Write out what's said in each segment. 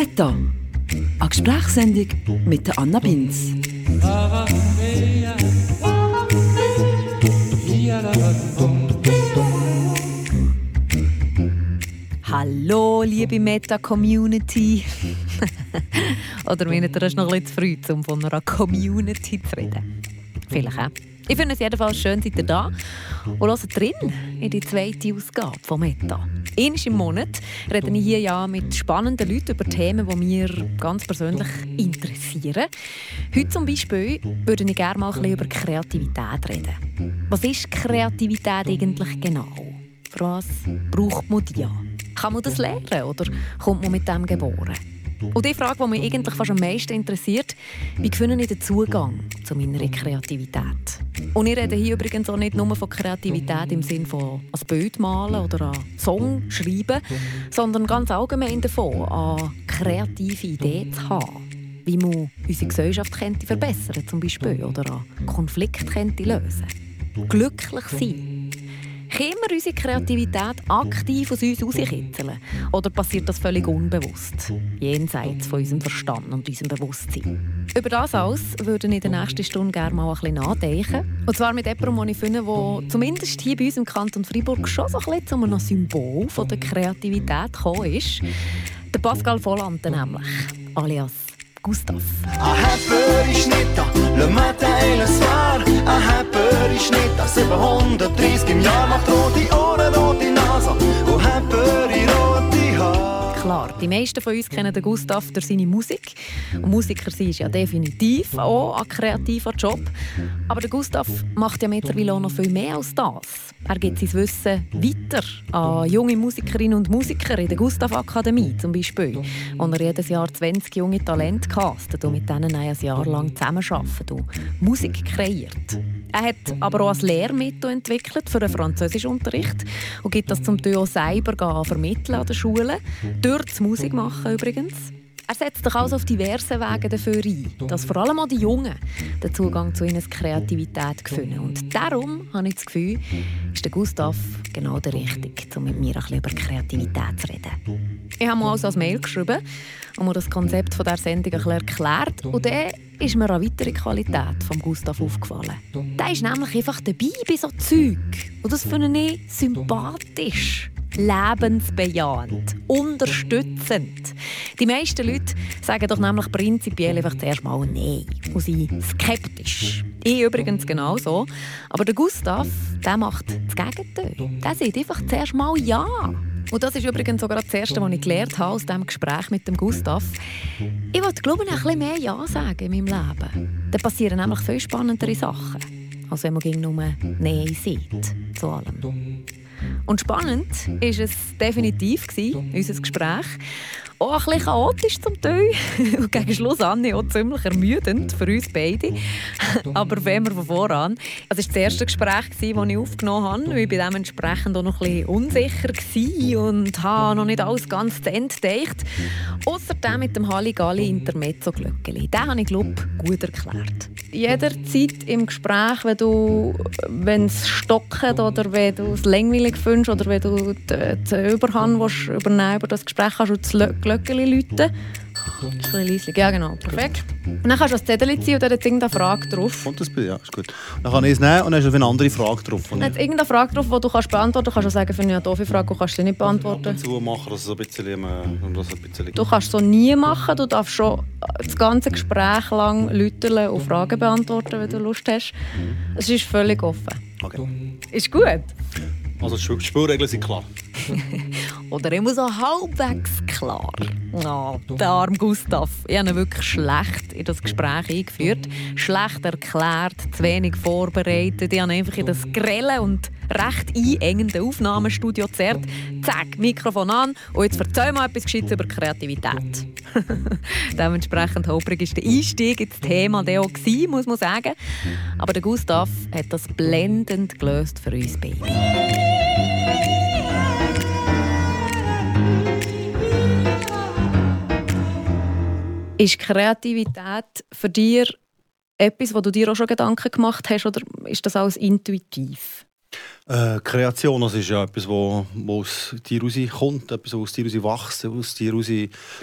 Meta, eine Gesprächssendung mit Anna Binz. Hallo, liebe Meta-Community. Oder meint ihr, es noch ein bisschen zu früh, um von einer Community zu reden? Vielleicht auch. Ich finde es jedenfalls schön, seid ihr da und hört drin in die zweite Ausgabe von Meta. Einmal im Monat rede ich hier ja mit spannenden Leuten über Themen, die mir ganz persönlich interessieren. Heute zum Beispiel würde ich gerne mal ein über Kreativität reden. Was ist Kreativität eigentlich genau? Für was braucht man die? Kann man das lernen oder kommt man mit dem geboren? Und die Frage, die mich eigentlich fast am meisten interessiert, wie finde ich den Zugang zu meiner Kreativität? Und ich rede hier übrigens auch nicht nur von Kreativität im Sinne von ein Bild malen oder einen Song schreiben, sondern ganz allgemein davon, eine kreative Idee zu haben. Wie man unsere Gesellschaft könnte verbessern zum Beispiel, oder einen Konflikt könnte lösen. Glücklich sein können wir unsere Kreativität aktiv aus uns herauskitzeln? Oder passiert das völlig unbewusst, jenseits von unserem Verstand und unserem Bewusstsein? Über das alles würde ich in der nächsten Stunde gerne mal ein bisschen nachdenken. Und zwar mit jemandem, den ich finde, der zumindest hier bei uns im Kanton Freiburg schon so ein bisschen zu einem Symbol von der Kreativität gekommen ist. Der Pascal Volante nämlich, alias Gustav. Un Happer ist nicht da, le matin et le soir. Happer ist nicht da, 730 im Jahr macht rote Ohren, rote Nase und in rote Haare. Klar, die meisten von uns kennen den Gustav durch seine Musik. Und Musiker sein ist ja definitiv auch ein kreativer Job. Aber der Gustav macht ja mittlerweile auch noch viel mehr als das. Er gibt sein Wissen weiter an junge Musikerinnen und Musiker in der Gustav Akademie zum Beispiel, wo er jedes Jahr 20 junge Talente castet und mit denen ein Jahr lang zusammenarbeitet und Musik kreiert. Er hat aber auch ein Lehrmittel entwickelt für den Französischunterricht und gibt das zum Teil auch selber vermitteln an den Schulen. Das Musik machen übrigens. Er setzt sich also auf diverse Wege dafür ein, dass vor allem auch die Jungen den Zugang zu ihrer Kreativität finden. Und darum habe ich das Gefühl, ist der Gustav genau der Richtige, um mit mir ein bisschen über Kreativität zu reden. Ich habe mir also ein Mail geschrieben und mir das Konzept dieser Sendung ein bisschen erklärt. Und dann ist mir eine weitere Qualität von Gustav aufgefallen. Der ist nämlich einfach dabei bei so Zeug. Und das finde ich sympathisch lebensbejahend, unterstützend. Die meisten Leute sagen doch nämlich prinzipiell einfach zuerst mal Nein und sind skeptisch. Ich übrigens genauso. Aber der Gustav, der macht das Gegenteil. Der sagt einfach zuerst mal Ja. Und das ist übrigens sogar das Erste, was ich gelernt habe aus diesem Gespräch mit dem Gustav. Ich wollte, glaube ich, ein bisschen mehr Ja sagen in meinem Leben. Dann passieren nämlich viel spannendere Sachen, als wenn man nur Nein sieht zu allem. Und spannend war es definitiv, unser Gespräch. Auch ein bisschen chaotisch zum Teil. Und gegen Schluss an auch ziemlich ermüdend für uns beide. Aber wenn wir von voran. Es war das erste Gespräch, das ich aufgenommen habe. Ich war dementsprechend auch noch ein bisschen unsicher und habe noch nicht alles ganz zu Ende gedacht. Außerdem mit dem Halligalli Intermezzo Glöckeli. Den habe ich, glaube ich, gut erklärt. Jederzeit im Gespräch, wenn du es stockt oder wenn du es langweilig findest oder wenn du die, die Überhand willst, übernehmen über das Gespräch kannst du das Glöckchen läuten. Ein bisschen Ja, genau. Perfekt. Und dann kannst du das Zettel ziehen und dann hat irgendeine Frage drauf. Und das Bild, ja, ist gut. Dann kann ich es nehmen und dann hast du eine andere Frage drauf. Dann hat irgendeine Frage drauf, die du kannst beantworten kannst. Du kannst auch sagen, ich eine doofe Frage, du kannst sie nicht beantworten. Ab und machen, dass es ein bisschen, um das ein bisschen... Du kannst so nie machen. Du darfst schon das ganze Gespräch lang läutern und Fragen beantworten, wenn du Lust hast. Es ist völlig offen. Okay. Ist gut. Also die Spielregeln sind klar. Oder immer so halbwegs klar. Oh, der arme Gustav. Ich habe ihn wirklich schlecht in das Gespräch eingeführt. Schlecht erklärt, zu wenig vorbereitet. Ich habe einfach in das grelle und recht einengende Aufnahmestudio gezerrt. Zack, Mikrofon an und jetzt erzähl mal etwas Gescheites über Kreativität. Dementsprechend holprig war der Einstieg ins Thema der auch muss man sagen. Aber der Gustav hat das blendend gelöst für uns beide. Ist Kreativität für dich etwas, wo du dir auch schon Gedanken gemacht hast, oder ist das alles intuitiv? Äh, Kreation, das ist ja etwas, wo, wo aus dir rauskommt, etwas, was aus dir raus wächst, aus dir raus,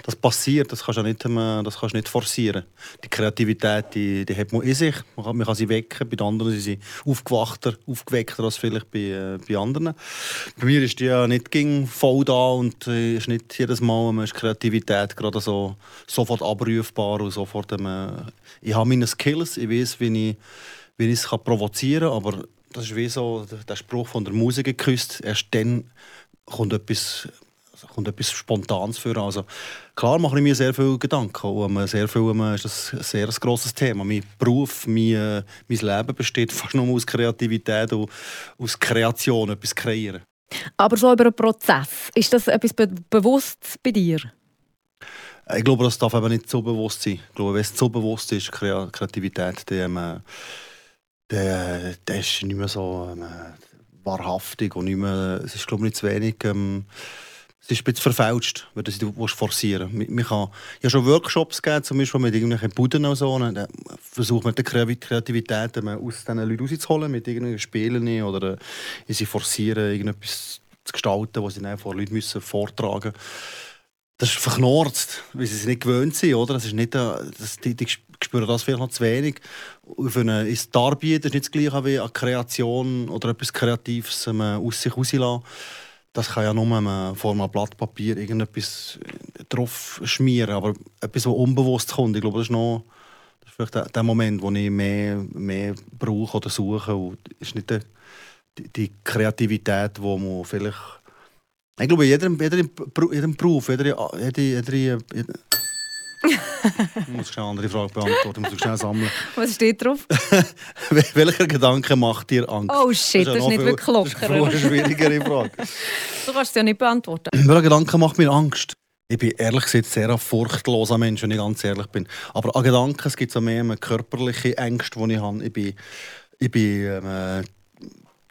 das passiert, das kannst du nicht, ähm, das kannst nicht forcieren. Die Kreativität, die, die hat man in sich, man kann, man kann sie wecken, bei den anderen sind sie aufgewachter, aufgeweckter als vielleicht bei, äh, bei anderen. Bei mir ist die ja nicht ging voll da und äh, ist nicht jedes Mal ähm, ist Kreativität gerade so sofort abrufbar und sofort, ähm, ich habe meine Skills, ich weiß, wie ich, wie ich es provozieren kann, aber das ist wie so der Spruch von der Musik geküsst. Erst dann kommt etwas, kommt etwas Spontanes für. Also, klar mache ich mir sehr viele Gedanken. Und sehr viel, ist das ein sehr grosses Thema. Mein Beruf, mein, äh, mein Leben besteht fast nur aus Kreativität und aus Kreation, etwas kreieren. Aber so über einen Prozess, ist das etwas be bewusst bei dir? Ich glaube, das darf eben nicht so bewusst sein. Ich glaube, wenn es so bewusst ist, Kreativität, dann... Ähm, der, der ist nicht mehr so ähm, wahrhaftig und nicht mehr, es ist glaube ich nicht zu wenig ähm, es ist ein bisschen verfälscht, wenn du es forcieren willst. Ich habe schon Workshops gegeben, zum Beispiel mit irgendwelchen Buden und so. Und dann versucht man die Kreativität aus diesen Leuten rauszuholen, mit irgendwelchen Spielen oder äh, sie forcieren, irgendetwas zu gestalten, was sie dann vor Leuten müssen vortragen müssen. Das ist verknorzt, weil sie es nicht gewöhnt sind. Oder? Das ist nicht, äh, das, die, die spüren das vielleicht noch zu wenig. Für eine, ist Darbieten ist nicht das gleiche wie eine Kreation oder etwas Kreatives ähm, aus sich rauslassen. Das kann ja nur ähm, vor einem Blatt Papier irgendetwas äh, drauf schmieren, aber etwas, was unbewusst kommt. Ich glaube, das ist noch das ist vielleicht der, Moment, wo ich mehr, mehr brauche oder suche. Und ist nicht die, die, Kreativität, die man vielleicht... Ich glaube, jeder, jeder, jeder Beruf, jeder, jeder, jeder ich muss schnell eine andere Frage beantworten, ich muss schnell sammeln. Was steht drauf? Welcher Gedanke macht dir Angst? Oh shit, das ist, das ist nicht viel, wirklich locker. Das ist eine schwierigere Frage. du kannst es ja nicht beantworten. Welcher Gedanke macht mir Angst? Ich bin ehrlich gesagt sehr ein furchtloser Mensch, wenn ich ganz ehrlich bin. Aber an Gedanken es gibt es mehr körperliche Ängste, die ich habe. Ich bin, ich bin ähm,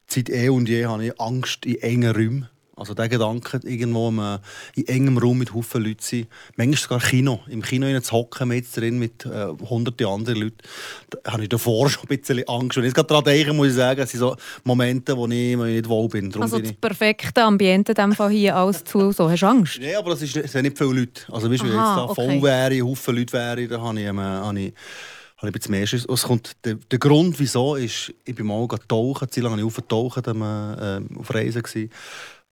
seit eh und je habe ich Angst in engen Räumen. Also der Gedanke, irgendwo in engem Raum mit Haufen Leuten sein, manchmal sogar Kino, im Kino zu hocken mit drin mit äh, hunderten anderen Leuten, da habe ich davor schon ein bisschen Angst. Und jetzt gerade daran denken, muss ich sagen, es sind so Momente, wo ich, ich nicht wohl bin. Darum also das perfekte Ambiente in Fall hier alles zu, so hast du Angst? Nein, aber es, sind nicht viele Leute. Also weißt, wenn jetzt da okay. voll wäre, Haufen Leute wäre, dann habe ich, ähm, habe ich habe ich ein bisschen mehr Schiss. Es kommt, der, der Grund, wieso, ist, ich bin mal tauchen, zu lange habe ich aufgetaucht, äh, auf Reisen gewesen.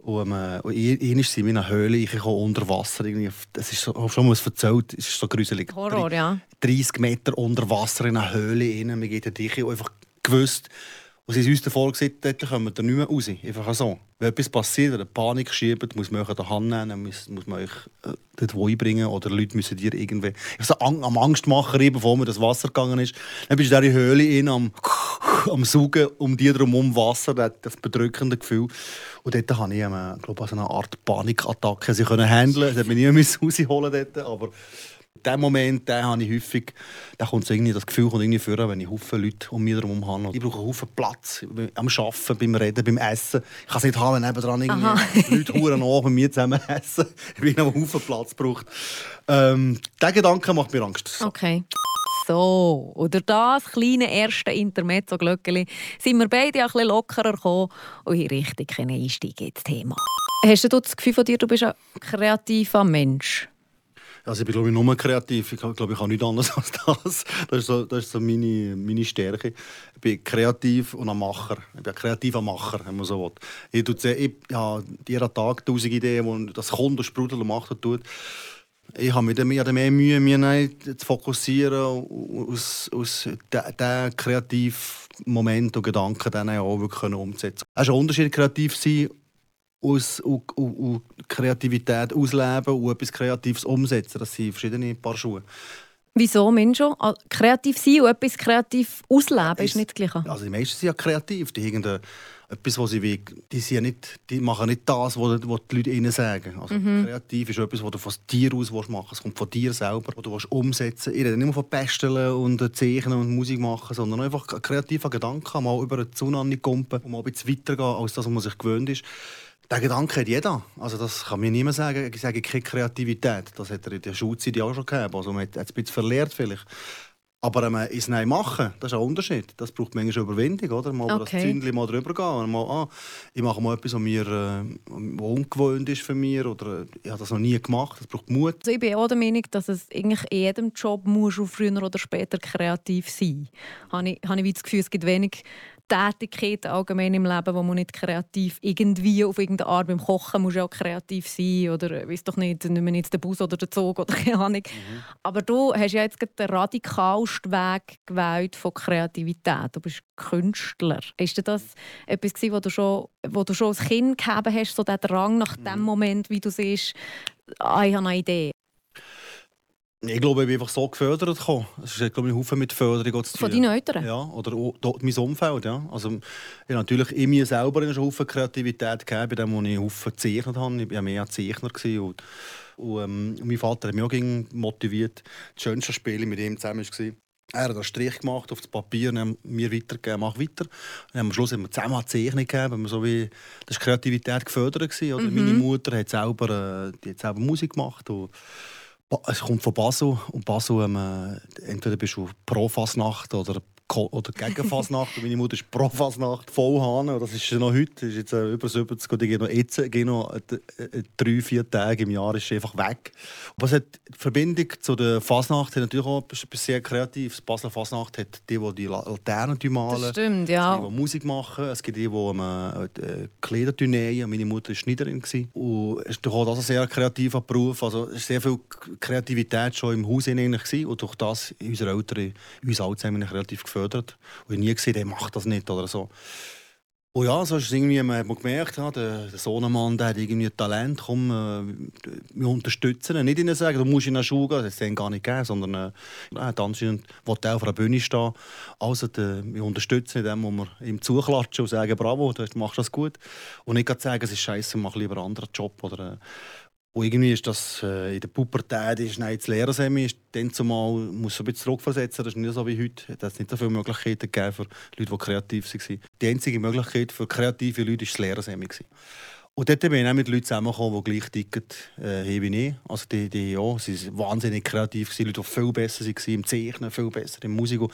Und, ähm, und ich, sind wir in einer Höhle, ich komme unter Wasser. Irgendwie, das ist so, schon mal erzählt, es ist so gruselig. Horror, ja. 30 Meter unter Wasser in einer Höhle rein, wir gehen dich und einfach gewusst, und sie haben uns davor gesagt, dort kommen wir da nicht mehr raus. Einfach so. Wenn etwas passiert, eine Panik schiebt, muss man euch an der Hand nehmen, muss, muss man euch äh, dort einbringen oder Leute müssen dir irgendwie... Ich so am Angstmacher, bevor mir das Wasser gegangen ist. Dann bist du in der Höhle in, am, am Saugen, um dir herum Wasser, das bedrückende Gefühl. Und dort habe ich, ähm, glaube ich, eine Art Panikattacke sie können handeln. Das hat mich nie rausholen dort, aber den Moment den habe ich häufig, da kommt so irgendwie, das Gefühl kommt irgendwie vor, wenn ich Haufen Leute um mich herum habe. Ich brauche einen Haufen Platz am Arbeiten, beim Reden, beim Essen. Ich kann es nicht haben, wenn nebenan irgendwie Leute Huren nach mit mir zusammen essen. Ich bin einen Haufen Platz braucht. Ähm, der Gedanke macht mir Angst. Okay. So, oder das kleine erste Intermezzo-Glöckchen sind wir beide ein bisschen lockerer gekommen und in richtig Einstieg ins Thema. Hast du das Gefühl von dir, du bist ein kreativer Mensch? Also ich bin glaube ich nur kreativ. Ich glaube, ich kann nichts anderes als das. Das ist so, das ist so meine, meine Stärke. Ich bin kreativ und ein Macher. Ich bin ein kreativer Macher, wenn man so will. Ich, tue, ich habe jeden Tag tausend Ideen, wo das kommt und sprudelt und macht und tut. Ich habe mir mehr, mehr Mühe, mich zu fokussieren aus, aus diesen kreativen Moment und Gedanken dann auch wirklich umzusetzen. Es ist ein Unterschied, kreativ sein aus, und, und, und Kreativität ausleben und etwas Kreatives umsetzen. Das sind verschiedene Paar Schuhe. Wieso, Mensch? Kreativ sein und etwas kreativ ausleben ist, ist nicht das Gleiche? Also die meisten sind ja kreativ. Die haben etwas, was sie wollen. Die, sind ja nicht, die machen nicht das, was, die Leute ihnen sagen. Also mhm. kreativ ist etwas, was du von dir aus machen willst. Es kommt von dir selber, was du umsetzen willst. Ich rede nicht nur von Basteln und Zeichnen und Musik machen, sondern einfach kreativer Gedanken, mal über eine Zunahme kumpen und mal ein bisschen weitergehen, als das, was man sich gewöhnt ist. Der Gedanke hat jeder. Also das kann mir niemand sagen. Ich sage keine Kreativität. Das hat er in der Schulzeit auch schon gehabt. Also man hat es ein bisschen verlehrt vielleicht. Aber ähm, ins Nein machen, das ist ein Unterschied. Das braucht manchmal Überwindung, oder? Mal über Okay. das Zündchen mal drüber gehen. Mal, ah, ich mache mal etwas, was mir äh, ungewohnt ist für mich. Oder äh, ich habe das noch nie gemacht. Das braucht Mut. Also ich bin auch der Meinung, dass es eigentlich in jedem Job muss früher oder später kreativ sein habe ich, habe ich das Gefühl, es gibt wenig Tätigkeiten allgemein im Leben, wo man nicht kreativ irgendwie auf irgendeine Art beim Kochen muss ja auch kreativ sein oder äh, weiß doch nicht, nicht mehr jetzt den Bus oder den Zug oder keine Ahnung. Aber du hast ja jetzt den radikalsten Weg gewählt von Kreativität. Du bist Künstler. Ist denn das etwas gewesen, wo du schon, wo du schon als Kind gehabt hast, so der Drang nach dem Moment, wie du siehst, ah, ich habe eine Idee? Ich glaube, ich bin einfach so gefördert gekommen. Es ist glaube ich, ein Haufen mit Förderung zu Von tun. deinen Eltern? Ja, oder dort mein Umfeld. Ja. Also, ich habe natürlich in mir selber einen Haufen Kreativität gegeben, bei dem, wo ich Haufen gezeichnet habe. Ich war mehr ein Zeichner. Und, und, ähm, mein Vater hat mich auch motiviert. Das schönste Spiel mit ihm zusammen war, er hat einen Strich gemacht auf das Papier und mir weitergegeben, mach weiter. Und am Schluss haben wir zusammen eine Zeichnung gegeben. So wie, das war Kreativität gefördert. Oder? Meine Mutter hat selber, äh, die hat selber Musik gemacht. Und Es kommt von Basel. Und Basel, ähm, äh, entweder bist du pro Fasnacht oder, oder gegen Fasnacht. Meine Mutter ist pro Fasnacht voll Hahn. Das ist noch heute, ist jetzt äh, über 70 und ich gehe noch jetzt, gehe noch äh, äh, drei, vier Tage im Jahr ist einfach weg. Aber es hat die Verbindung zu der Fasnacht hat natürlich auch etwas sehr Kreatives. Basler Fasnacht hat die, die die La- Laternen malen. Das stimmt, ja. die, die Musik machen, es gibt die, die ähm, äh, Kleider nähen. Meine Mutter war Schneiderin. Und es ist auch das ein sehr kreativer Beruf. Also, es sehr viel Kreativität schon im Haus. Und durch das unsere Eltern uns alle zusammen relativ gefördert. Und ich nie gesehen, der macht das nicht oder so. Und ja, so ist es irgendwie, man hat gemerkt, ja, der, der Sohnemann der hat irgendwie Talent, komm, äh, wir unterstützen ihn. Nicht ihnen sagen, du musst in eine Schule gehen, das hat es gar nicht gegeben, sondern äh, er hat anscheinend wollte auf einer Bühne stehen. Also der, wir unterstützen ihn, indem wir ihm zuklatschen und sagen, bravo, du machst das gut. Und nicht sagen, es ist scheiße, mach lieber einen anderen Job. Oder, äh, und irgendwie ist das äh, in der Pubertät, ist nein, das Lehrersemi ist dann zumal, muss ein bisschen zurückversetzen, das ist nicht so wie heute. Es hat nicht so viele Möglichkeiten gegeben für Leute, die kreativ waren. Die einzige Möglichkeit für kreative Leute war das Lehrersemi. Und dort bin ich auch mit Leuten zusammengekommen, die gleich ticken äh, wie ich. Also die, die, ja, sie sind wahnsinnig kreativ, gewesen, Leute, die viel besser waren im Zeichnen, viel besser in Musik. Und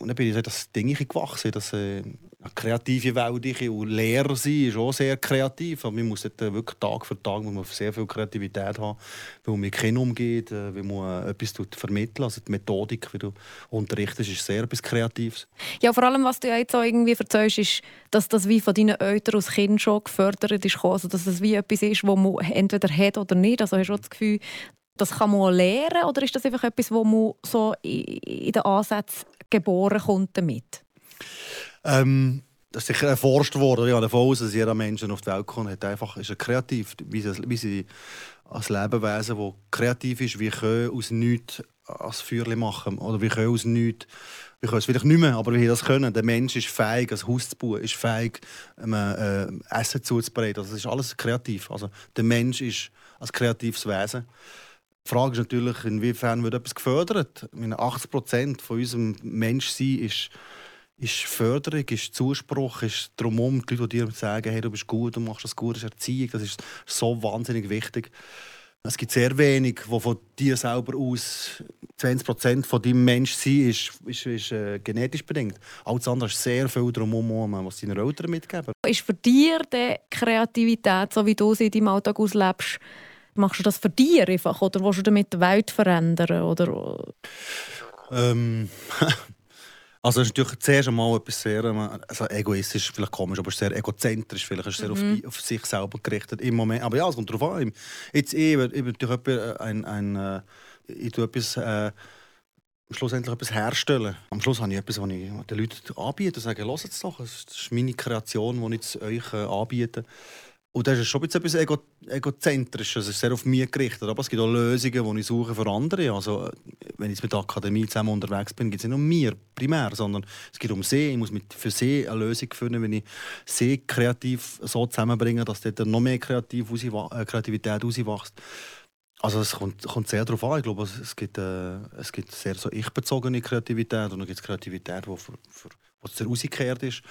dann bin ich so das Ding gewachsen, das äh, eine kreative Welt. ich- Und Lehrer sein ist auch sehr kreativ. Aber man muss äh, wirklich Tag für Tag muss sehr viel Kreativität haben, weil man mit Kindern umgeht, äh, weil man äh, etwas tut vermitteln Also die Methodik, wie du unterrichtest, ist sehr etwas Kreatives. Ja, vor allem, was du ja jetzt auch irgendwie erzählst, ist, dass das wie von deinen Eltern als Kind schon gefördert ist. Also, dass das wie etwas ist, das man entweder hat oder nicht. Also hast du das Gefühl, das kann man lernen oder ist das einfach etwas, wo man so in in den Ansätzen geboren kommt damit? Ähm, das ist sicher erforscht worden. Ich gehe davon dass jeder Mensch auf die Welt kommt, hat einfach, ist er kreativ. Wie sie, wie sie als Lebewesen, das kreativ ist, wie können aus nichts als Feuerchen machen. Oder wir können aus nichts, wir können es vielleicht nicht mehr, aber wir das können. Der Mensch ist fähig, ein Haus zu bauen, ist fähig, ähm, äh, Essen zuzubereiten. Also, das ist alles kreativ. Also, der Mensch ist ein kreatives Wesen. Die Frage ist natürlich, inwiefern wird etwas gefördert? Ich meine, 80 Prozent von unserem Menschsein ist, ist Förderung, ist Zuspruch, ist drumherum die Leute, die dir sagen, hey, du bist gut, du machst das gut, das ist Erziehung, das ist so wahnsinnig wichtig. Es gibt sehr wenig, wo von dir selber aus 20 Prozent von deinem Menschsein ist, ist, ist äh, genetisch bedingt. Alles andere ist sehr viel drumherum, was deine Eltern mitgeben. Ist für dich die Kreativität, so wie du sie in deinem Alltag auslebst, machst du das für dich einfach oder willst du damit die Welt verändern? Oder Ähm, also es ist natürlich zuerst einmal etwas sehr also egoistisch, vielleicht komisch, aber es ist sehr egozentrisch, vielleicht ist es sehr auf, die, auf sich selber gerichtet im Moment. Aber ja, es kommt darauf an. Jetzt ich, ich bin natürlich jemand, ein, ein, äh, ich tue etwas, äh, schlussendlich etwas herstellen. Am Schluss habe ich etwas, was ich den Leuten anbiete und sage, hört es doch, das ist meine Kreation, die ich euch äh, anbiete. Und das ist schon bisschen etwas ego egozentrisch, es ist sehr auf mich gerichtet. Aber es gibt auch Lösungen, die ich suche für andere. Also, äh, wenn ich jetzt mit der Akademie zusammen unterwegs bin, geht es nicht um mir primär, sondern es geht um sie. Ich muss mit, für sie eine Lösung finden, wenn ich sie kreativ so zusammenbringe, dass dort noch mehr Kreativ äh, Kreativität rauswächst. Also es kommt, kommt sehr darauf an. Ich glaube, es, es, gibt, äh, es gibt sehr so ich-bezogene Kreativität und dann gibt es Kreativität, die für, für, wo sehr rausgekehrt ist,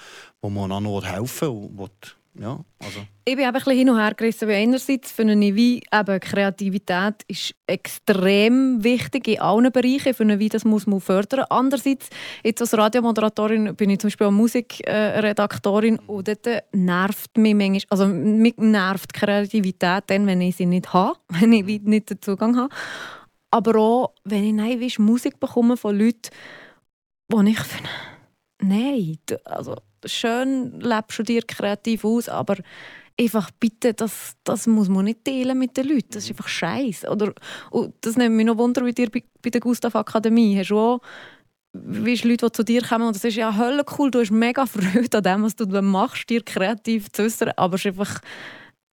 wo man einander helfen will ja, also. Ich bin eben ein bisschen hin und her gerissen, weil einerseits finde ich, wie eben Kreativität ist extrem wichtig in allen Bereichen. Ich finde, wie das muss man fördern. Andererseits, jetzt als Radiomoderatorin bin ich zum Beispiel auch Musikredaktorin und dort nervt mich manchmal, also mich nervt Kreativität dann, wenn ich sie nicht habe, wenn ich nicht den Zugang habe. Aber auch, wenn ich nein, weißt, Musik bekomme von Leuten, wo ich finde, nein, also schön lebst du dir kreativ aus, aber einfach bitte, das, das muss man nicht teilen mit den Leuten. Das ist einfach scheiße. Oder und das nimmt mich noch Wunder, wie dir bei, bei der Gustav Akademie hast du auch weißt, Leute, die zu dir kommen und das ist ja hölle cool, du hast mega Freude an dem, was du machst, dir kreativ zu äußern, aber es ist einfach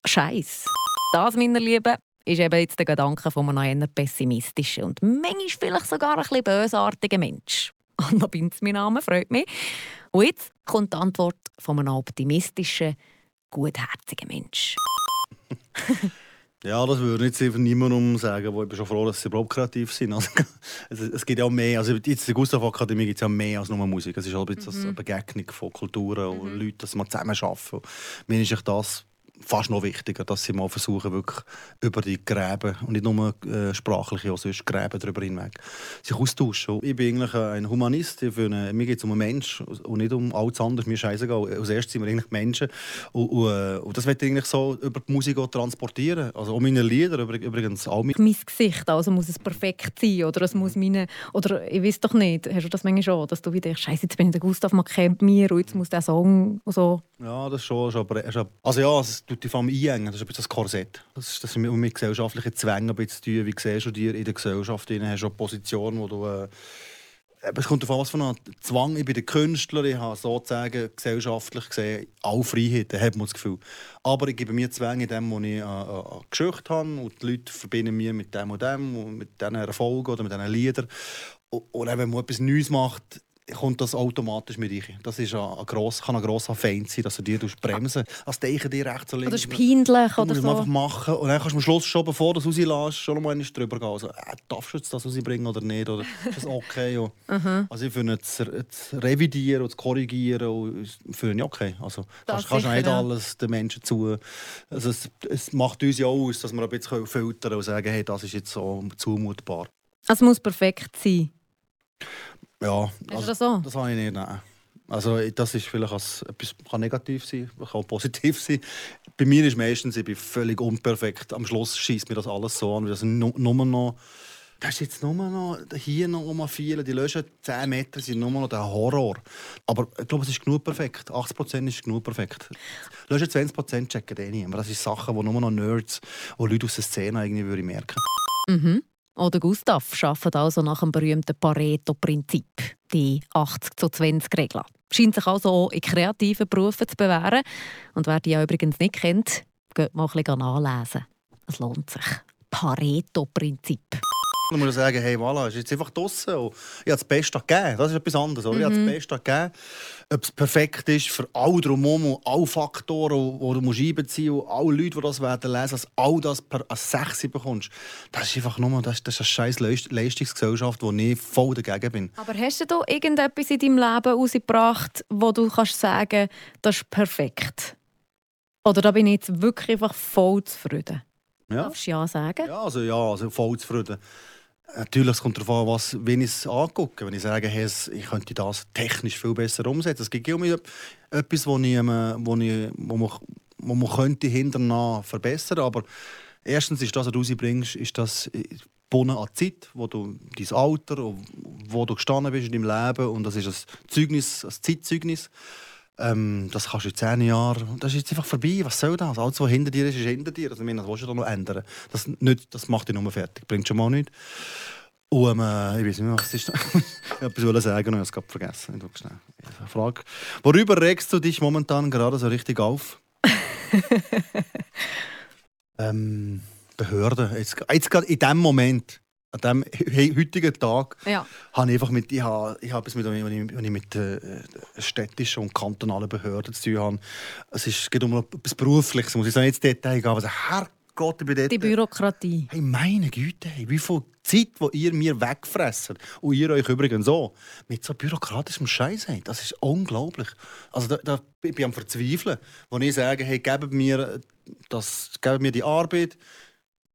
scheiße. Das, meine Lieben, ist eben jetzt der Gedanke von einem eher pessimistischen und manchmal vielleicht sogar ein bisschen bösartigen Mensch. Anna Binz, mein Name, freut mich. Und jetzt kommt die Antwort von einem optimistischen, gutherzigen Mensch. Ja, das würde ich jetzt niemandem sagen, wo ich bin schon froh, dass sie überhaupt kreativ sind. Also, es, es gibt ja auch mehr, also jetzt in der Gustav Akademie gibt es ja mehr als nur Musik. Es ist ein bisschen eine Begegnung von Kulturen und Mhm. Leuten, dass man zusammen arbeiten. Mir ist das fast noch wichtiger, dass sie mal versuchen, wirklich über die Gräben und nicht nur äh, sprachliche, auch sonst Gräben darüber hinweg, sich austauschen. Ich bin eigentlich ein Humanist, ich finde, mir geht es um einen Menschen und nicht um alles andere, mir ist scheißegal. Als erstes sind wir eigentlich Menschen und, und, äh, und das ich eigentlich so über die Musik auch transportieren. Also auch meine Lieder, übrig- übrigens all meine mein Gesicht, also muss es perfekt sein oder es muss meine, oder ich weiß doch nicht, hast du das manchmal schon, dass du wieder denkst, Scheiße, jetzt bin ich der Gustav, man kennt mich und jetzt muss der Song und so. Ja, das schon. schon aber, also ja, es tut die Familie einengen. Das ist ein bisschen das Korsett. Das ist das mit, gesellschaftlichen Zwängen ein bisschen zu tun. Wie siehst du dir in der Gesellschaft? Du hast eine Position, wo du... Äh, es kommt an, was für einen Zwang. Ich bin der Künstler, ich habe sozusagen gesellschaftlich gesehen alle Freiheiten, hat man das Gefühl. Aber ich gebe mir Zwänge in dem, wo ich äh, äh, Geschichte habe und die Leute verbinden mich mit dem und dem und mit diesen Erfolgen oder mit diesen Liedern. Und, und wenn man etwas Neues macht, kommt das automatisch mit rein. Das ist ein, ein gross, kann ein grosser Feind sein, dass du dir bremsen Als Denken dir rechts und links. Oder Du oder so. einfach machen und dann kannst du am Schluss schon, bevor du es rauslässt, schon mal drüber gehen. Also, äh, darfst du jetzt das rausbringen oder nicht? Oder ist das okay? Und, also ich finde, zu, zu revidieren und zu korrigieren, und, finde ich okay. Also, Das kannst, kannst sicher, nicht ja. alles den Menschen zu... Also es, es macht uns ja auch aus, dass wir ein bisschen filtern und sagen, hey, das ist jetzt so zumutbar. Es muss perfekt sein. Ja, Ist also, das so? das habe ich nicht, nein. Also das ist vielleicht als, etwas kann negativ sein, kann positiv sein. Bei mir ist meistens, ich bin völlig unperfekt. Am Schluss schießt mir das alles so an, wie das nu- nur noch das ist jetzt nur noch hier noch um viele, die löschen 10 Meter sind nur noch der Horror. Aber ich glaube, es ist genug perfekt. 80% ist genug perfekt. Löschen 20% checken eh nicht. Aber das sind Sachen, die nur noch Nerds und Leute aus der Szene irgendwie merken. Mhm. Oder Gustav arbeitet also nach dem berühmten Pareto-Prinzip, die 80 zu 20 Regel. Scheint sich also auch in kreativen Berufen zu bewähren. Und wer die ja übrigens nicht kennt, geht mal ein bisschen nachlesen. Es lohnt sich. Pareto-Prinzip. Dann muss ich sagen, hey, voilà, ist jetzt einfach draussen. und Ich habe das Beste gegeben. Das ist etwas anderes. Oder? Ich habe das Beste gegeben. Ob es perfekt ist für alle drumherum und alle Faktoren, die du musst einbeziehen musst, und alle Leute, die das werden lesen, dass all das per als 6 bekommst. Das ist einfach nur das, das ist eine scheiß Leist Leistungsgesellschaft, wo ich voll dagegen bin. Aber hast du da irgendetwas in deinem Leben rausgebracht, wo du kannst sagen, das ist perfekt? Oder da bin ich jetzt wirklich einfach voll zufrieden? Ja, Darfst du ja sagen? ja also, ja also voll zufrieden. Natürlich es kommt darauf an, was, wenn ich es angucke. Wenn ich sage, hey, ich könnte das technisch viel besser umsetzen. Es gibt mir etwas, wo, ich, ähm, wo, ich, wo, man, wo man könnte hinterher verbessern Aber erstens ist das, was du rausbringst, ist das gebunden an die Zeit, wo du dein Alter, wo du gestanden bist in deinem Leben. Und das ist ein Zeugnis, ein Zeitzeugnis. Ähm, das kannst du in zehn Jahren. Das ist jetzt einfach vorbei. Was soll das? Alles, was hinter dir ist, ist hinter dir. Also, ich meine, das willst du doch noch ändern. Das, nicht, das macht dich nur fertig. Bringt schon mal nichts. Und ähm, ich weiß nicht mehr, was ist. ich wollte etwas sagen und ich habe es gerade vergessen. Ich schnell. Eine Frage. Worüber regst du dich momentan gerade so richtig auf? ähm, Behörden. Jetzt, jetzt gerade in dem Moment, an dem he- heutigen Tag, Ja. habe ich einfach mit, ich habe, ich habe mit, wenn ich, wenn ich mit äh, städtischen und kantonalen Behörden zu tun habe. Es ist, geht um etwas Berufliches, muss ich sagen, jetzt Detail gehen, aber so, Gott, ich bin dort... Die Bürokratie. Hey, meine Güte, hey, wie viel Zeit, die ihr mir wegfressen und ihr euch übrigens auch, mit so bürokratischem Scheiß habt, das ist unglaublich. Also da, da ich bin ich am Verzweifeln, wenn ich sage, hey, gebt mir, das, gebt mir die Arbeit,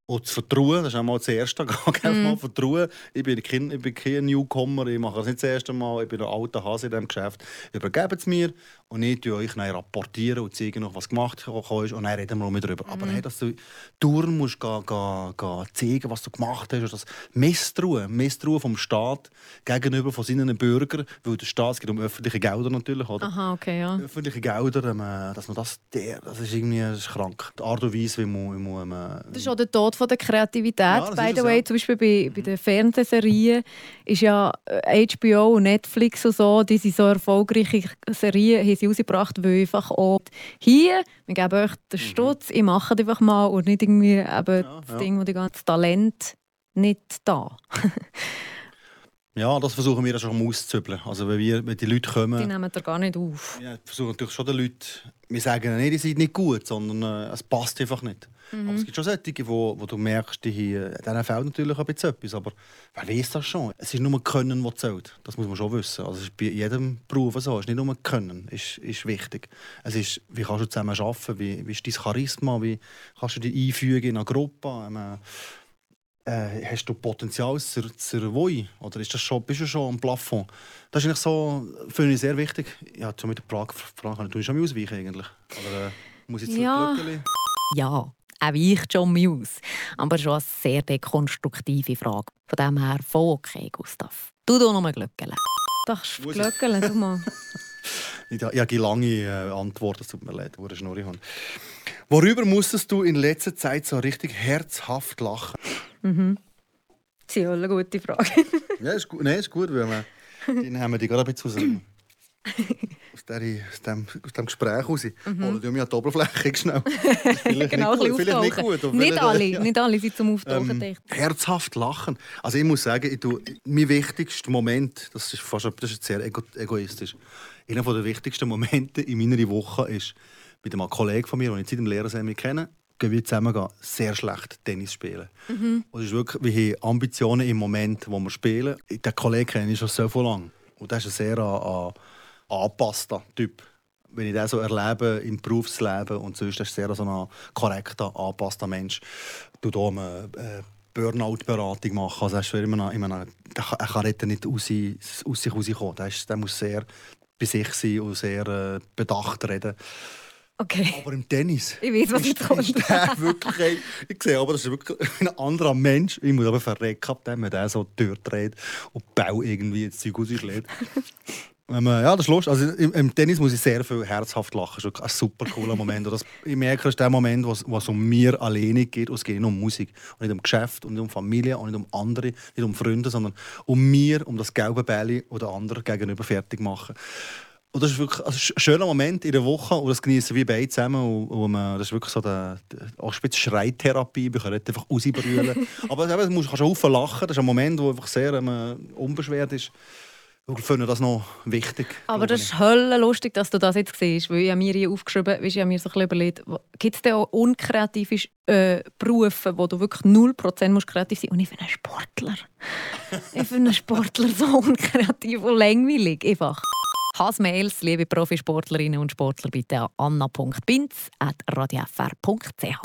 und zu vertrauen, das ist einmal das Erste. Gib mm. mal vertrauen. Ich bin, kein, ich bin kein Newcomer, ich mache das nicht das erste Mal. Ich bin ein alter Hase in diesem Geschäft. Übergebt es mir und ich euch dann rapportieren und zeige noch, was gemacht ist. Und dann reden wir mit darüber. Mm. Aber hey, dass du durch musst gehen, gehen, gehen zeigen, was du gemacht hast. Das Misstrauen, Misstrauen vom Staat gegenüber von seinen Bürgern, weil der Staat, es geht um öffentliche Gelder natürlich. Oder? Aha, okay, ja. Öffentliche Gelder, dass man das, das ist irgendwie das ist krank. Die Art und Weise, wie man... Wie man ähm, das ist auch der Tod von der Kreativität. Ja, By the way, ja. zum Beispiel bei, bei den Fernsehserien ist ja HBO äh, und Netflix und so, diese so erfolgreiche Serien haben sie rausgebracht, weil einfach auch hier, wir geben euch den mhm. Stutz, mhm. ich mache einfach mal und nicht irgendwie eben ja, das Ding, wo die ganze Talent nicht da. Ja, das versuchen wir schon auszuzübeln. Also wenn, wir, wenn die Leute kommen... Die nehmen da gar nicht auf. Ja, versuchen natürlich schon den Leuten... Wir sagen nicht, die sind nicht gut, sondern äh, es passt einfach nicht. Mhm. Aber es gibt schon solche, wo, wo du merkst, die denen fehlt natürlich ein bisschen etwas. Aber wer weiß das schon? Es ist nur Können, das zählt. Das muss man schon wissen. Also es ist bei jedem Beruf so. Es ist nicht nur Können, ist, ist wichtig. Es ist, wie kannst du zusammen arbeiten? Wie, wie ist dein Charisma? Wie kannst du dich einfügen in eine Gruppe? Ähm, äh, hast du Potenzial zur, zur Woi? Oder ist das schon, bist du schon am Plafond? Das ist eigentlich so, finde ich sehr wichtig. Ja, zu mit der Frage, Frage du schon ausweichen eigentlich? Oder äh, muss ich zurück ja. ja, auch ich schon Muse. Aber schon eine sehr dekonstruktive Frage. Von dem her voll okay, Gustav. Du doch noch mal Glöckele. Darfst du Glöckele, du mal. ich habe die lange äh, Antwort, es tut mir leid, wo ich Schnurri habe. Worüber musstest du in letzter Zeit so richtig herzhaft lachen? Mhm. Das ist eine gute Frage. ja, ist gut. Nein, ist gut, weil wir, die haben wir die gerade ein bisschen zusammen. aus, der, aus, dem, aus dem Gespräch raus. Mhm. Holen wir mich an die Oberfläche schnell. Vielleicht genau, nicht gut. Vielleicht nicht gut. Nicht alle, ja. nicht alle sind zum Auftauchen ähm, Herzhaft lachen. Also ich muss sagen, ich tue, mein wichtigster Moment, das ist fast das ist sehr ego egoistisch, einer der wichtigsten Momente in meiner Woche ist, mit einem Kollegen von mir, den ich seit dem Lehrerseminar kenne, gehen wir zusammen sehr schlecht Tennis spielen. Mhm. Und es ist wirklich, wir haben Ambitionen im Moment, wo wir spielen. Den Kollegen kenne ich schon so lange. Und das ist ein sehr an, angepasster Typ. Wenn ich das so erlebe im Berufsleben und sonst ist sehr so ein korrekter, angepasster Mensch. Du hier eine äh, Burnout-Beratung machen. Also er, ist immer noch, immer noch, er kann nicht aus, aus sich rauskommen. Der, der muss sehr bei sich sein und sehr äh, bedacht reden. Okay. Aber im Tennis. Ich weiß, was jetzt kommt. Ist der wirklich, ich sehe aber, das ist wirklich ein anderer Mensch. Ich muss aber verrecken, wenn den so durchdreht und Bau irgendwie ins Zeug rausschlägt. Ja, das ist lustig. Also im, im, Tennis muss ich sehr viel herzhaft lachen. Das ist ein super cooler Moment. Und das, ich merke, das ist der Moment, wo es um mir alleine geht. Und es geht nicht um Musik. Und nicht um Geschäft, und nicht um Familie, und nicht um andere, nicht um Freunde, sondern um mir, um das gelbe Bälle oder andere gegenüber fertig machen. Und das ist wirklich also ein schöner Moment in der Woche und das genießen wir beide zusammen. Und, und das ist wirklich so der, der auch ein Schreitherapie. Wir können nicht einfach rausbrüllen. Aber du kannst auch lachen. Das ist ein Moment, der einfach sehr ähm, unbeschwert ist. Ich finde das noch wichtig. Aber das ist hölle lustig, dass du das jetzt siehst, weil ich mir hier aufgeschrieben habe, ich habe mir so ein überlegt, gibt es denn auch unkreative äh, Berufe, wo du wirklich 0% musst kreativ sein musst? Und ich finde einen Sportler. ich finde einen Sportler so unkreativ und langweilig. Einfach. Hassmails, liebe Profisportlerinnen und Sportler, bitte an anna.binz.radiofr.ch.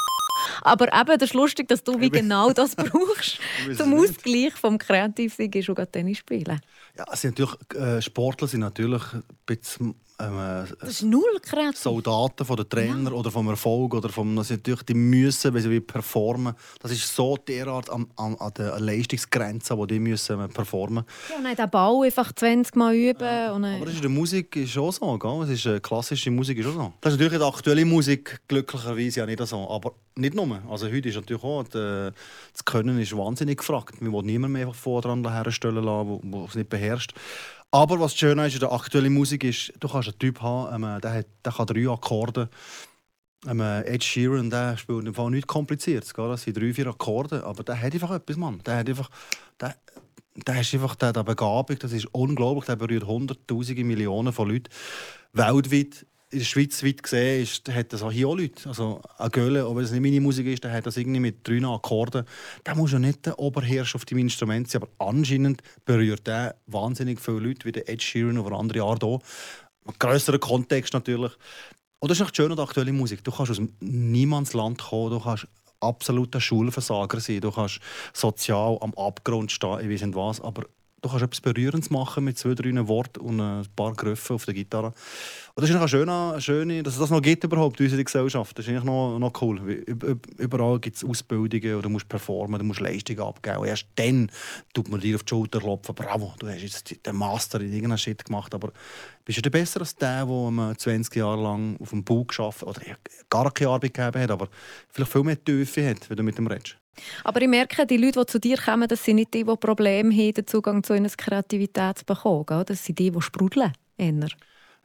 Aber eben, das ist lustig, dass du wie genau das brauchst zum Ausgleich vom Kreativsein und Tennis spielen. Ja, sind natürlich, äh, Sportler sind natürlich ein bisschen ähm, das ist null kreativ. Soldaten von den Trainer ja. oder vom Erfolg oder vom, das sind natürlich, die müssen, wenn sie performen. Das ist so derart an, an, an der Leistungsgrenze, wo die müssen äh, performen. Ja, und den Bau einfach 20 Mal üben. Ja. Und Aber das ist in der Musik ist auch so, gell? Es ist äh, klassische Musik ist auch so. Das ist natürlich die aktuelle Musik glücklicherweise ja nicht so, aber nicht nur. Also heute ist natürlich auch die, das Können ist wahnsinnig gefragt. Wir wollen niemand mehr vor dran herstellen lassen, der es nicht beherrscht. Aber was schön ist in der aktuellen Musik ist, du kannst einen Typ haben, ähm, der, hat, der kann drei Akkorde. Ähm, Ed Sheeran, der spielt im Fall nichts Kompliziertes. Das sind drei, vier Akkorde, aber der hat einfach etwas, Mann. Der hat einfach... Der, der ist einfach der Begabung, das ist unglaublich. Der berührt hunderttausende Millionen von Leuten weltweit. In der Schweiz weit gesehen ist, hat das auch hier auch Leute. Also ein auch wenn es nicht meine Musik ist, der hat das irgendwie mit drei Akkorden. Der muss ja nicht der Oberherrscher auf deinem Instrument sein, aber anscheinend berührt der wahnsinnig viele Leute, wie der Ed Sheeran oder andere Art auch. Ein grösserer Kontext natürlich. Und das ist echt schön und aktuelle Musik. Du kannst aus Niemandsland kommen, du kannst absoluter Schulversager sein, du kannst sozial am Abgrund stehen, ich weiß nicht was, aber du kannst etwas Berührendes machen mit zwei, drei Worten und ein paar Griffe auf der Gitarre. Und das ist eine schöne, schöne, dass es das noch gibt überhaupt in unserer Gesellschaft. Das ist eigentlich noch, noch cool. Überall gibt es Ausbildungen oder du musst performen, du musst Leistungen abgeben. Erst dann tut man dir auf die Schulter klopfen. Bravo, du hast jetzt den Master in irgendeinem Shit gemacht. Aber bist du besser als der, der 20 Jahre lang auf dem Bau geschafft oder gar keine Arbeit gegeben hat, aber vielleicht viel mehr Tiefe hat, wenn du mit dem redest? Aber ich merke, die Leute, die zu dir kommen, das sind nicht die, die Probleme haben, den Zugang zu ihrer Kreativität zu bekommen. Das sind die, die sprudeln. Eher.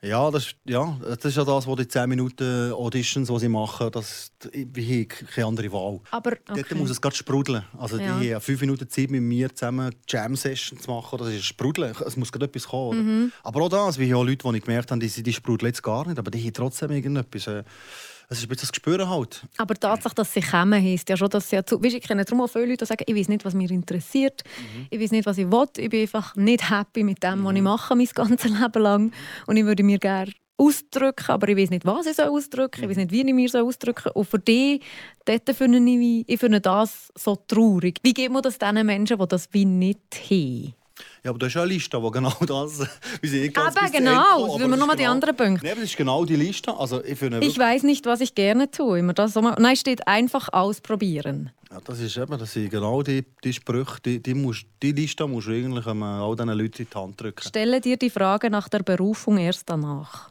Ja, das, ja, das ist ja das, was die 10 Minuten Auditions, die sie machen, das, ich habe keine andere Wahl. Aber okay. Dort muss es gerade sprudeln. Also ja. die haben 5 Minuten Zeit mit mir zusammen Jam-Session zu machen, das ist sprudeln. Es muss gerade etwas kommen. Mhm. Aber auch das, wie auch Leute, die ich gemerkt habe, die, die sprudeln jetzt gar nicht, aber die haben trotzdem irgendetwas. Äh, es ist ein bisschen das Gespür halt. Aber die Tatsache, dass sie kommen, heisst ja schon, dass sie ja zu... Weißt, ich kenne darum auch viele Leute, die sagen, ich weiß nicht, was mich interessiert, mhm. ich weiß nicht, was ich will, ich bin einfach nicht happy mit dem, mhm. was ich mache, mein ganzes Leben lang und ich würde mir gerne ausdrücken, aber ich weiß nicht, was ich ausdrücken soll, ich weiß nicht, wie ich mir ausdrücken soll. Und für die, dort finde ich, ich finde das so traurig. Wie geht man das diesen Menschen, die das wie nicht haben? Ja, aber das ist ja eine Liste, die genau das... Wie sie aber genau, das will man nochmal die genau, anderen Punkte. Nein, das ist genau die Liste. Also, ich ich weiß nicht, was ich gerne tue. Immer das, nein, steht einfach ausprobieren. Ja, das ist eben, das sind genau die, die Sprüche, die, die, musst, die Liste musst du eigentlich all diesen Leuten in die Hand drücken. Stelle dir die Frage nach der Berufung erst danach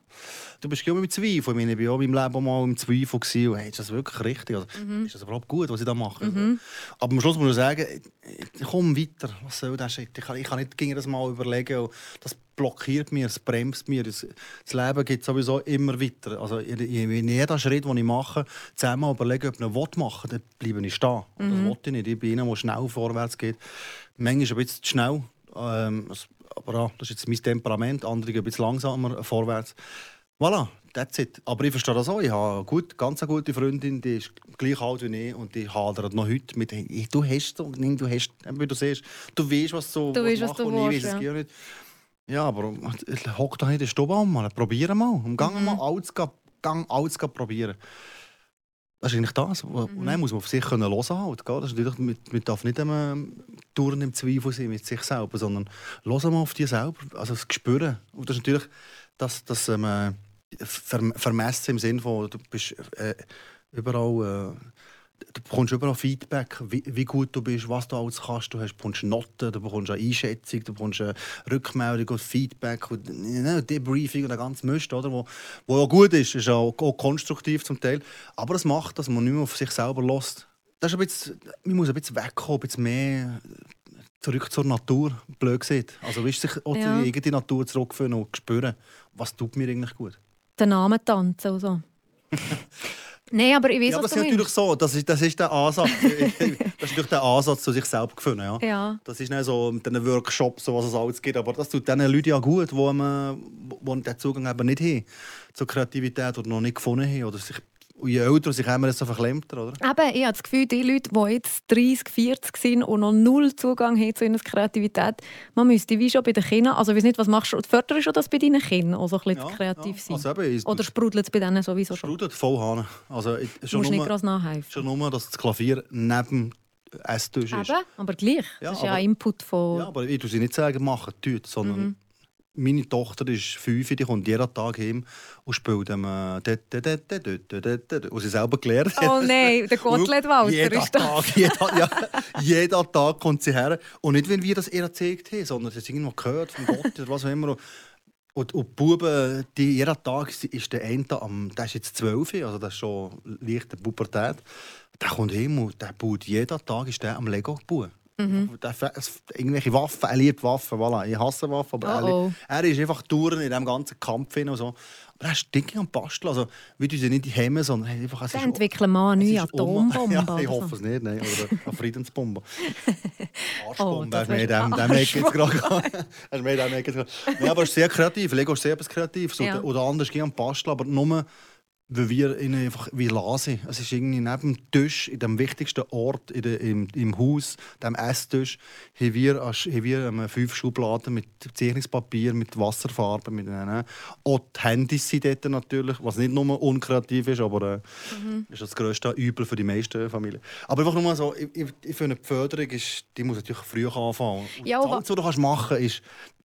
du bist immer mit Zweifel. Ich, meine, ich war auch in meinem Leben mal im Zweifel. Gewesen. hey, ist das wirklich richtig? Also, mhm. Ist das überhaupt gut, was ich da mache? Mhm. Aber am Schluss muss ich sagen, ich komme weiter. Was soll das? Ich kann, ich kann nicht gegen das mal überlegen. Das blockiert mir, es bremst mir. Das, Leben geht sowieso immer weiter. Also in jedem Schritt, den ich mache, zusammen überlegen, ob ich ihn machen will, dann bleibe ich stehen. Und das mhm. will ich nicht. Ich bin einer, der schnell vorwärts geht. Manchmal ein bisschen zu schnell. Ähm, aber ja, das ist jetzt mein Temperament. Andere ein bisschen langsamer vorwärts. Voilà, that's it. Aber ich verstehe das auch. Ich habe eine gut, ganz eine gute Freundin, die ist gleich alt wie ich und die hadert noch heute mit «Du hast so, du hast, wie du siehst, du weißt, was du, du weißt, was du und ich weiß es ja. nicht.» Ja, aber hock doch nicht in den Stube mal, probier mal. Und gang mhm. mal alles, gang alles probieren. Das ist eigentlich das. Mhm. Und dann muss man auf sich hören können. Halt, das ist natürlich, man darf nicht ähm, Touren im Zweifel sein mit sich selber, sondern hören mal auf dich selber, also das Gespüren. Und das ist natürlich, dass, dass ähm, vermessen im Sinne von, du bist äh, überall, äh, du bekommst überall Feedback, wie, wie, gut du bist, was du alles kannst. Du hast, bekommst Noten, du bekommst eine Einschätzung, du bekommst eine Rückmeldung und Feedback und ne, Debriefing und ein ganzes Mist, oder, wo, wo auch gut ist, ist auch, auch konstruktiv zum Teil. Aber es macht, dass man nicht mehr auf sich selber lässt. Das ist ein bisschen, man muss ein bisschen wegkommen, ein bisschen mehr zurück zur Natur, blöd gesagt. Also weißt, sich auch ja. in die Natur zurückführen und spüren, was tut mir eigentlich gut den Namen tanzen und so. Nein, aber ich weiß, ja, was das ist natürlich so. Das ist, das ist der Ansatz. das ist natürlich der Ansatz zu sich selbst gefunden. Ja. ja. Das ist nicht so mit den Workshops, so was es alles gibt. Aber das tut den Leuten ja gut, die, die den Zugang eben nicht haben zur Kreativität oder noch nicht gefunden haben oder sich und je älter sie kommen, desto verklemmter, oder? Eben, ich habe das Gefühl, die Leute, die jetzt 30, 40 sind und noch null Zugang haben zu ihrer Kreativität, man müsste wie schon bei den Kindern, also ich weiß nicht, was machst du, förderst du das bei deinen Kindern, auch so ein bisschen ja, kreativ ja. sein? Also oder sprudelt es bei denen sowieso schon? Sprudelt voll Hahn. Also, du musst nicht groß nachhelfen. Schon nur, dass das Klavier neben Esstisch ist. Eben, aber gleich. Ja, das ist ja ein Input von... Ja, aber ich tue sie nicht sagen, machen, tut, sondern... Mhm meine Tochter ist fünf, die kommt jeden Tag heim und spielt ähm, und sie selber gelernt Oh nein, der Gottlieb Walter jeder ist das. Tag, jeder, ja, jeden Tag kommt sie her. Und nicht, wenn wir das ihr erzählt haben, sondern sie hat irgendwo gehört von Gott oder was auch immer. Und, und die Buben, die, jeden Tag ist der eine, am, der ist jetzt zwölf, also das ist schon leichte Pubertät. Der kommt heim und der baut jeden Tag ist der am Lego bauen. Mhm. Irgendwelche Waffen, er liebt Waffen, voilà. ich hasse Waffen, aber er, Oh, oh. er ist einfach durch in diesem ganzen Kampf hin und so. Aber er ist dick am Basteln, also wir tun sie nicht hemmen, sondern er hat einfach... ist- entwickeln wir eine neue ist Atombombe. Ja, ich hoffe so. es nicht, nein. Oder eine Friedensbombe. Arschbombe, oh, mehr dem, dem jetzt gerade. Hast du mehr dem gerade aber er ist sehr kreativ. Lego ist sehr etwas Kreatives. Ja. Oder, anders gehen am Basteln, aber nur, weil wir ihn einfach wie lassen. Es ist irgendwie neben dem Tisch, in dem wichtigsten Ort in der, im, im Haus, dem Esstisch, haben wir, haben wir fünf Schubladen mit Zeichnungspapier, mit Wasserfarbe, mit äh, Auch die Handys sind dort natürlich, was nicht nur unkreativ ist, aber äh, Mhm. ist das grösste Übel für die meisten Familien. Aber einfach nur mal so, ich, ich, ich finde, die Förderung ist, die muss natürlich früh anfangen. Ja, das Einzige, was du kannst machen ist, du,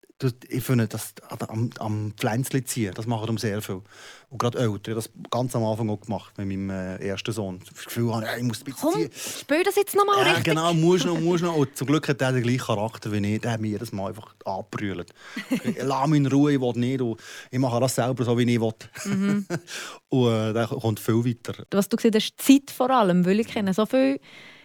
ich finde, das am, am Pflänzchen ziehen, das machen um sehr viel. Und gerade Eltern, ich habe das ganz am Anfang auch gemacht mit meinem äh, ersten Sohn. Das Gefühl, habe, ich muss ein bisschen Komm, ziehen. spiel das jetzt nochmal Ja, richtig. genau, muss noch, muss noch. Und zum Glück hat er den gleichen Charakter wie ich. Der hat mich jedes Mal einfach angebrüllt. Lass mich in Ruhe, ich will nicht. Und ich mache das selber so, wie ich will. Mhm. und äh, der kommt viel weiter. Was du gesagt hast, Zeit vor allem, weil ich kenne so viele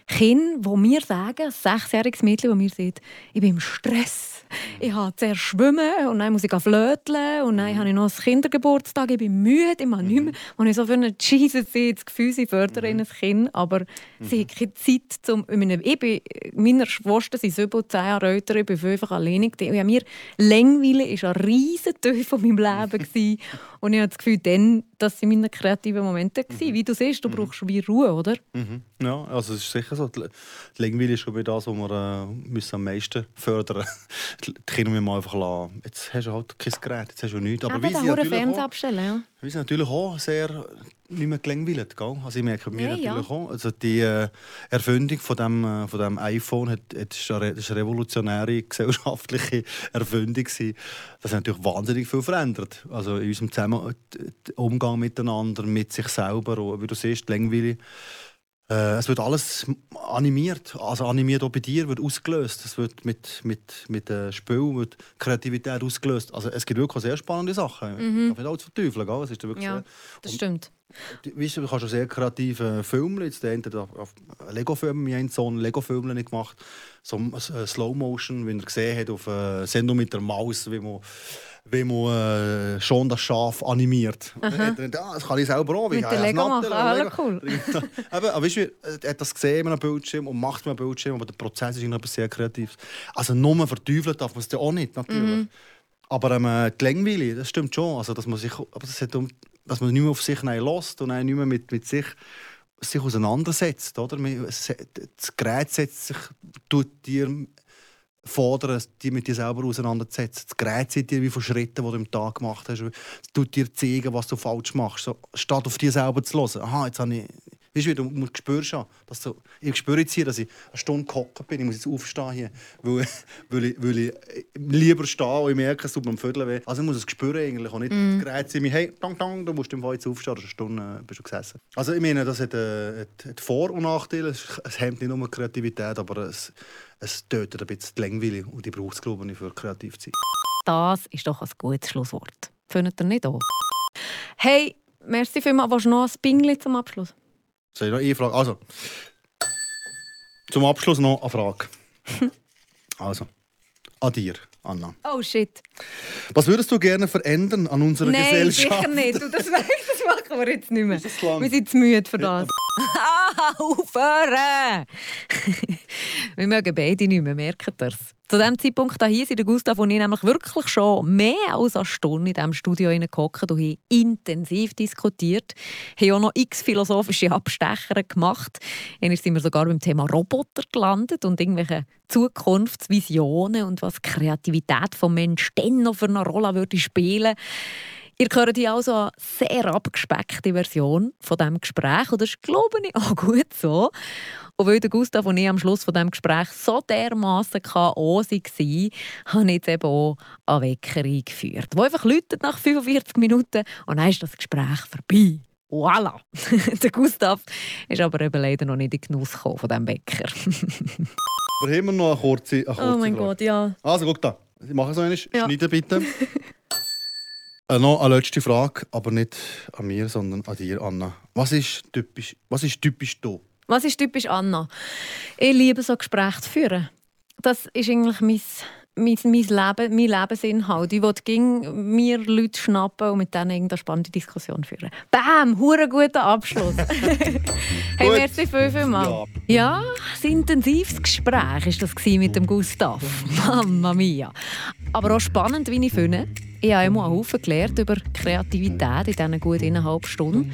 Kinder, die mir sagen, sechsjähriges Mädchen, das mir sagt, ich bin im Stress. Ich habe zuerst schwimmen und dann muss ich flöteln und dann habe ich noch einen Kindergeburtstag, ich bin müde, ich mache nicht mehr. Und ich so für einen Jesus sehe das Gefühl, sie fördern ein Kind, aber sie haben keine Zeit, zum, ich, bin, meine Schwester sind über zehn Jahre älter, ich bin fünf alleinig. Und mir Längweile war ein riesen Teil von meinem Leben. und ich habe das Gefühl, dann, das waren meine kreativen Momente. gewesen. Wie du siehst, du brauchst wie Ruhe, oder? Mhm. Ja, also es ist sicher so. Die Langweile ist schon wieder das, was wir äh, müssen am meisten fördern müssen. Die Kinder müssen einfach lassen. Jetzt hast du halt kein Gerät, jetzt hast du nichts. Aber Aber wie sie natürlich auch, abstellen, ja. wie sie natürlich auch sehr nicht mehr gelangweilt. Gell? Also ich merke mir Ja, ja. natürlich auch. Also die äh, Erfindung von dem, äh, von dem iPhone hat, hat, ist eine, ist eine revolutionäre gesellschaftliche Erfindung. gewesen. Das hat natürlich wahnsinnig viel verändert. Also in unserem Zusammen der Umgang miteinander, mit sich selber. Und wie du siehst, die Langweile. Äh, es wird alles animiert, also animiert auch bei dir, wird ausgelöst. Es wird mit, mit, mit äh, Spiel, wird Kreativität ausgelöst. Also es gibt wirklich sehr spannende Sachen. Mhm. Ich nicht alles verteufeln, gell? Es ist wirklich Ja, sehr, das Und- stimmt. Du- Weißt du, du kannst schon sehr kreative Filme. Jetzt der eine auf Lego-Filme, wir haben so einen Lego-Film nicht gemacht. So Slow-Motion, wie er gesehen hat auf äh, Sendung mit der Maus, wie man, wie man äh, schon das Schaf animiert. Und dann hat er gedacht, ah, das kann ich selber auch. Mit habe Lego machen, ah, cool. Eben, aber weißt du, er hat das gesehen mit einem Bildschirm und macht mit einem Bildschirm, aber der Prozess ist etwas sehr Kreatives. Also nur verteufeln darf man es ja auch nicht, natürlich. Mhm. Aber ähm, die Längweile, das stimmt schon. Also, dass man sich, aber das hat um, dass man nicht mehr auf sich lässt und nicht mehr mit, mit sich, sich auseinandersetzt. Oder? Das Gerät setzt sich, tut dir fordern, die mit dir selber auseinanderzusetzen. Das Gerät dir wie von Schritten, die du im Tag gemacht hast. Es tut dir zeigen, was du falsch machst. So, statt auf dich selber zu hören. Aha, jetzt habe ich... Weißt du, du musst spürst schon, dass du, ich spüre jetzt hier, dass ich eine Stunde gehockt bin. Ich muss jetzt aufstehen hier, weil, weil, ich, weil ich lieber stehe und ich merke, es tut mir am Viertel weh. Also ich muss es spüren eigentlich und nicht mm. Gerät mir, hey, dang, dang, du musst im Fall jetzt aufstehen, eine Stunde äh, bist du gesessen. Also ich meine, das hat, äh, hat, Vor- und Nachteile. Es, hemmt nicht nur Kreativität, aber es, es tötet ein bisschen die Längweile und die braucht es, glaube ich, für kreativ zu sein. Das ist doch ein gutes Schlusswort. Findet ihr nicht auch? Hey, merci vielmals. Willst du noch ein Pingli zum Abschluss? Soll ich noch eine Frage? Also, zum Abschluss noch eine Frage. also, an dir, Anna. Oh shit. Was würdest du gerne verändern an unserer Nein, Gesellschaft? sicher nicht. Du, das, weißt, machen wir jetzt nicht mehr. Wir sind zu müde für das. Ah, aufhören! wir mögen beide nicht mehr, merkt ihr Zu diesem Zeitpunkt hier sind Gustav und ich nämlich wirklich schon mehr als eine Stunde in diesem Studio hineingehockt und haben intensiv diskutiert. Haben auch noch x philosophische Abstecher gemacht. Einmal sind wir sogar beim Thema Roboter gelandet und irgendwelche Zukunftsvisionen und was die Kreativität des Menschen dann noch für eine Rolle würde spielen Ihr hört hier also eine sehr abgespeckte Version von diesem Gespräch. Und das ist, glaube ich, auch gut so. Und weil der Gustav und ich am Schluss von diesem Gespräch so dermassen K.O. waren, habe ich jetzt eben auch einen Wecker eingeführt, der einfach läutet nach 45 Minuten und dann ist das Gespräch vorbei. Voilà! der Gustav ist aber eben leider noch nicht in den Genuss gekommen von diesem Wecker. Wir haben noch eine kurze, eine kurze oh mein Frage. Gott, ja. Also, guck da. Ich mache so eine. Ja. Schneiden bitte. äh, noch eine letzte Frage, aber nicht an mir, sondern an dir, Anna. Was ist typisch, was ist typisch du? Was ist typisch Anna? Ich liebe so Gespräche zu führen. Das ist eigentlich mein mein, mein Leben, mein Lebensinhalt. Ich wollte mir Leute schnappen und mit denen eine spannende Diskussion führen. Bam! Hure guter Abschluss. hey, merci viel, viel mal. Ja. ja, ein intensives Gespräch war das mit dem Gustav. Mamma mia. Aber auch spannend, wie ich finde. Ich habe immer einen Haufen gelernt über Kreativität in diesen gut eineinhalb Stunden.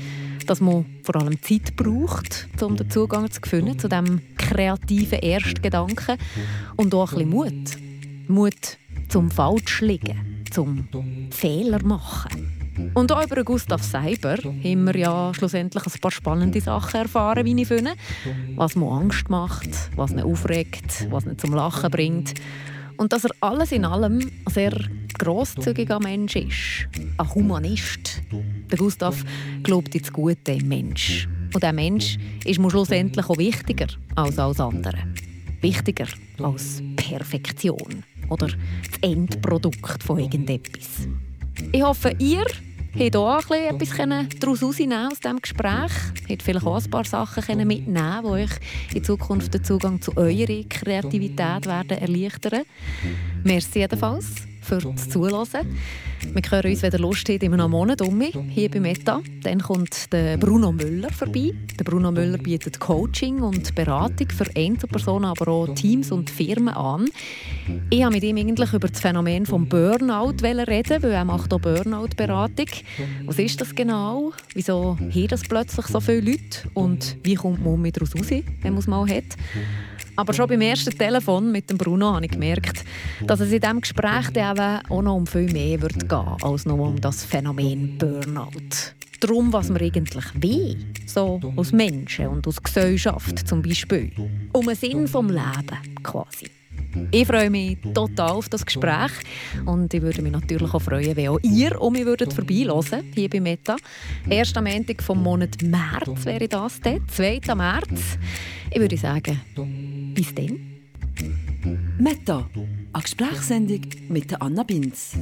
Dass man vor allem Zeit braucht, um den Zugang zu finden zu diesem kreativen Erstgedanken. Und auch ein bisschen Mut. Mut zum Falschliegen, zum Fehler machen. Und auch über Gustav Seiber haben wir ja schlussendlich ein paar spannende Sachen erfahren, wie ich finde. Was mir Angst macht, was ihn aufregt, was ihn zum Lachen bringt. Und dass er alles in allem ein sehr grosszügiger Mensch ist. Ein Humanist. Der Gustav glaubt ins Gute im Mensch. Und der Mensch ist mir schlussendlich auch wichtiger als alles andere. Wichtiger als Perfektion oder das Endprodukt von irgendetwas. Ich hoffe, ihr habt auch etwas daraus herausnehmen aus diesem Gespräch. Habt vielleicht auch ein paar Sachen mitnehmen die euch in Zukunft den Zugang zu eurer Kreativität werden erleichtern Merci jedenfalls für das Zuhören. Wir hören uns, wenn ihr Lust habt, immer einen Monat um hier bei Meta. Dann kommt der Bruno Müller vorbei. Der Bruno Müller bietet Coaching und Beratung für Einzelpersonen, aber auch Teams und Firmen an. Ich wollte mit ihm eigentlich über das Phänomen des Burnout reden, weil er macht auch Burnout-Beratung. Was ist das genau? Wieso haben das plötzlich so viele Leute? Und wie kommt man daraus raus, wenn man es mal hat? Aber schon beim ersten Telefon mit dem Bruno habe ich gemerkt, dass es in diesem Gespräch auch noch um viel mehr wird gehen als nur um das Phänomen Burnout. Darum, was wir eigentlich will, so als Menschen und als Gesellschaft zum Beispiel. Um einen Sinn vom Leben quasi. Ich freue mich total auf das Gespräch und ich würde mich natürlich auch freuen, wenn auch ihr um mich würdet vorbeihören hier bei Meta. Erst am Ende vom Monat März wäre das dann, 2. März. Ich würde sagen, bis dann. Meta, eine Gesprächssendung mit Anna Binz.